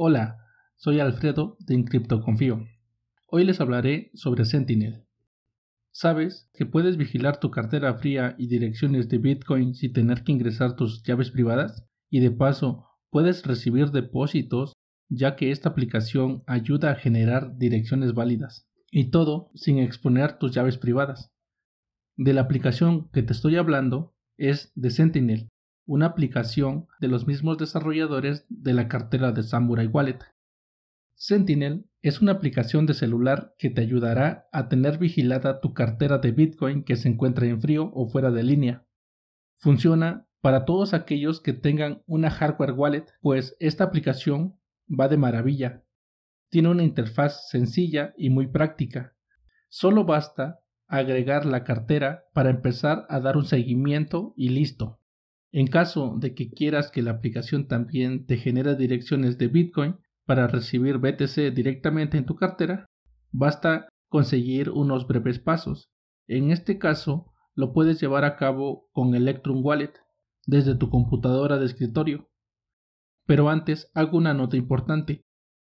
Hola, soy Alfredo de Encripto Confío. Hoy les hablaré sobre Sentinel. ¿Sabes que puedes vigilar tu cartera fría y direcciones de Bitcoin sin tener que ingresar tus llaves privadas? Y de paso, puedes recibir depósitos ya que esta aplicación ayuda a generar direcciones válidas. Y todo sin exponer tus llaves privadas. De la aplicación que te estoy hablando es de Sentinel, una aplicación de los mismos desarrolladores de la cartera de Samurai Wallet. Sentinel es una aplicación de celular que te ayudará a tener vigilada tu cartera de Bitcoin que se encuentra en frío o fuera de línea. Funciona para todos aquellos que tengan una hardware wallet, pues esta aplicación va de maravilla. Tiene una interfaz sencilla y muy práctica. Solo basta agregar la cartera para empezar a dar un seguimiento y listo. En caso de que quieras que la aplicación también te genere direcciones de Bitcoin para recibir BTC directamente en tu cartera, basta conseguir unos breves pasos. En este caso, lo puedes llevar a cabo con Electrum Wallet desde tu computadora de escritorio. Pero antes hago una nota importante.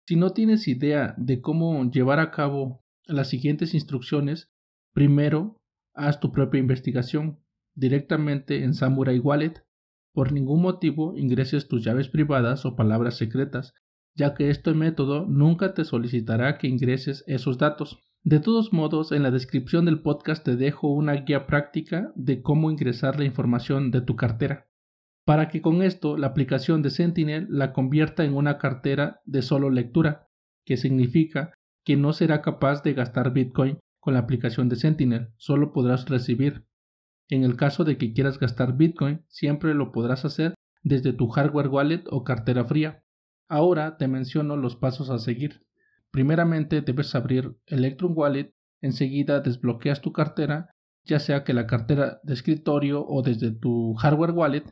Si no tienes idea de cómo llevar a cabo las siguientes instrucciones, primero haz tu propia investigación directamente en Samurai Wallet por ningún motivo ingreses tus llaves privadas o palabras secretas, ya que este método nunca te solicitará que ingreses esos datos. De todos modos, en la descripción del podcast te dejo una guía práctica de cómo ingresar la información de tu cartera, para que con esto la aplicación de Sentinel la convierta en una cartera de solo lectura, que significa que no será capaz de gastar Bitcoin con la aplicación de Sentinel, solo podrás recibir en el caso de que quieras gastar Bitcoin, siempre lo podrás hacer desde tu hardware wallet o cartera fría. Ahora te menciono los pasos a seguir. Primeramente debes abrir Electrum Wallet, enseguida desbloqueas tu cartera, ya sea que la cartera de escritorio o desde tu hardware wallet,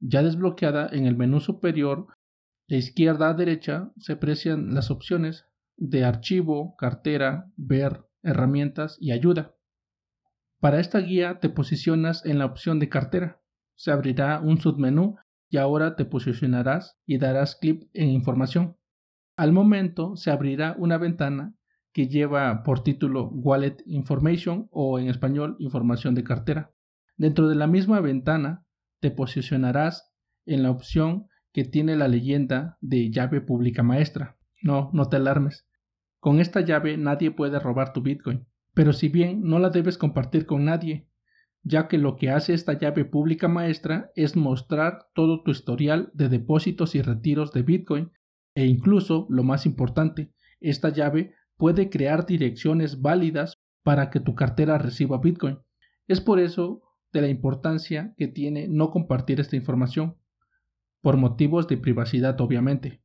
ya desbloqueada en el menú superior de izquierda a derecha se aprecian las opciones de archivo, cartera, ver, herramientas y ayuda. Para esta guía te posicionas en la opción de cartera. Se abrirá un submenú y ahora te posicionarás y darás clic en información. Al momento se abrirá una ventana que lleva por título Wallet Information o en español información de cartera. Dentro de la misma ventana te posicionarás en la opción que tiene la leyenda de llave pública maestra. No, no te alarmes. Con esta llave nadie puede robar tu Bitcoin pero si bien no la debes compartir con nadie, ya que lo que hace esta llave pública maestra es mostrar todo tu historial de depósitos y retiros de Bitcoin e incluso, lo más importante, esta llave puede crear direcciones válidas para que tu cartera reciba Bitcoin. Es por eso de la importancia que tiene no compartir esta información, por motivos de privacidad obviamente.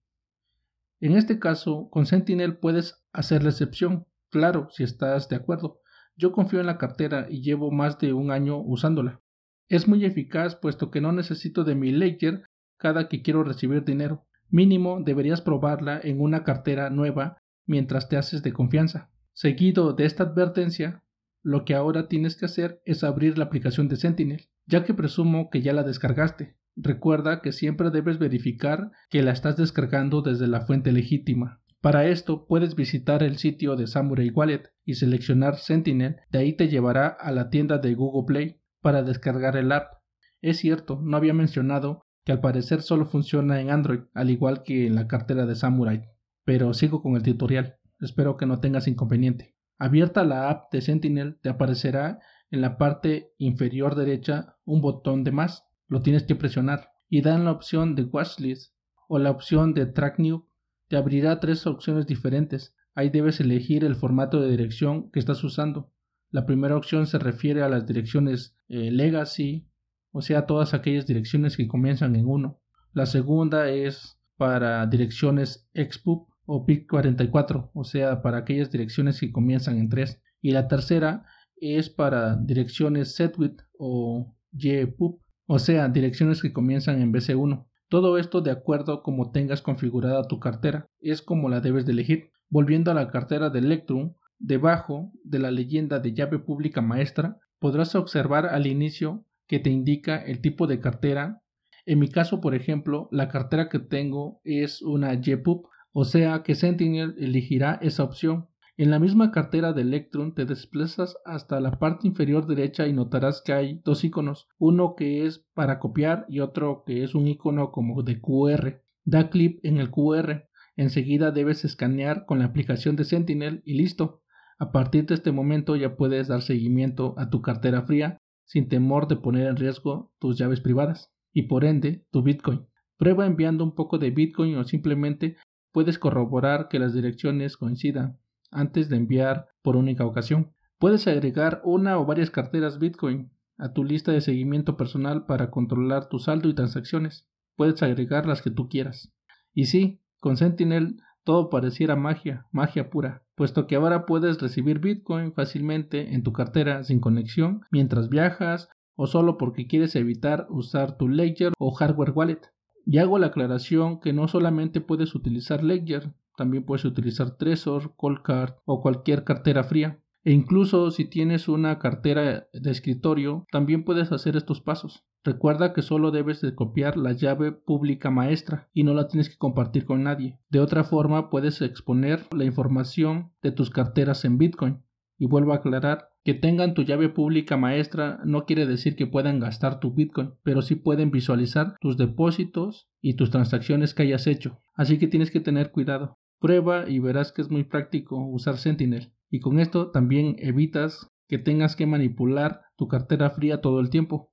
En este caso, con Sentinel puedes hacer la excepción, Claro, si estás de acuerdo. Yo confío en la cartera y llevo más de un año usándola. Es muy eficaz puesto que no necesito de mi ledger cada que quiero recibir dinero. Mínimo deberías probarla en una cartera nueva mientras te haces de confianza. Seguido de esta advertencia, lo que ahora tienes que hacer es abrir la aplicación de Sentinel, ya que presumo que ya la descargaste. Recuerda que siempre debes verificar que la estás descargando desde la fuente legítima. Para esto puedes visitar el sitio de Samurai Wallet y seleccionar Sentinel, de ahí te llevará a la tienda de Google Play para descargar el app. Es cierto, no había mencionado que al parecer solo funciona en Android, al igual que en la cartera de Samurai. Pero sigo con el tutorial, espero que no tengas inconveniente. Abierta la app de Sentinel, te aparecerá en la parte inferior derecha un botón de más, lo tienes que presionar y dan la opción de Watchlist o la opción de Track New te abrirá tres opciones diferentes. Ahí debes elegir el formato de dirección que estás usando. La primera opción se refiere a las direcciones eh, legacy, o sea, todas aquellas direcciones que comienzan en 1. La segunda es para direcciones expub o PIC44, o sea, para aquellas direcciones que comienzan en 3. Y la tercera es para direcciones setwit o YPUB, o sea, direcciones que comienzan en BC1. Todo esto de acuerdo como tengas configurada tu cartera, es como la debes de elegir. Volviendo a la cartera de Electrum, debajo de la leyenda de llave pública maestra, podrás observar al inicio que te indica el tipo de cartera. En mi caso, por ejemplo, la cartera que tengo es una JPUB, O sea que Sentinel elegirá esa opción. En la misma cartera de Electron te desplazas hasta la parte inferior derecha y notarás que hay dos iconos, uno que es para copiar y otro que es un icono como de QR. Da clic en el QR, enseguida debes escanear con la aplicación de Sentinel y listo. A partir de este momento ya puedes dar seguimiento a tu cartera fría sin temor de poner en riesgo tus llaves privadas y por ende tu Bitcoin. Prueba enviando un poco de Bitcoin o simplemente puedes corroborar que las direcciones coincidan antes de enviar por única ocasión. Puedes agregar una o varias carteras Bitcoin a tu lista de seguimiento personal para controlar tu saldo y transacciones. Puedes agregar las que tú quieras. Y sí, con Sentinel todo pareciera magia, magia pura, puesto que ahora puedes recibir Bitcoin fácilmente en tu cartera sin conexión mientras viajas o solo porque quieres evitar usar tu Ledger o hardware wallet. Y hago la aclaración que no solamente puedes utilizar Ledger, también puedes utilizar Trezor, Coldcard o cualquier cartera fría. E incluso si tienes una cartera de escritorio, también puedes hacer estos pasos. Recuerda que solo debes de copiar la llave pública maestra y no la tienes que compartir con nadie. De otra forma, puedes exponer la información de tus carteras en Bitcoin. Y vuelvo a aclarar, que tengan tu llave pública maestra no quiere decir que puedan gastar tu Bitcoin, pero sí pueden visualizar tus depósitos y tus transacciones que hayas hecho. Así que tienes que tener cuidado. Prueba y verás que es muy práctico usar Sentinel. Y con esto también evitas que tengas que manipular tu cartera fría todo el tiempo.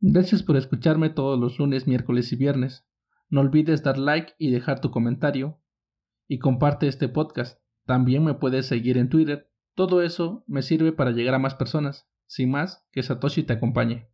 Gracias por escucharme todos los lunes, miércoles y viernes. No olvides dar like y dejar tu comentario. Y comparte este podcast. También me puedes seguir en Twitter. Todo eso me sirve para llegar a más personas. Sin más, que Satoshi te acompañe.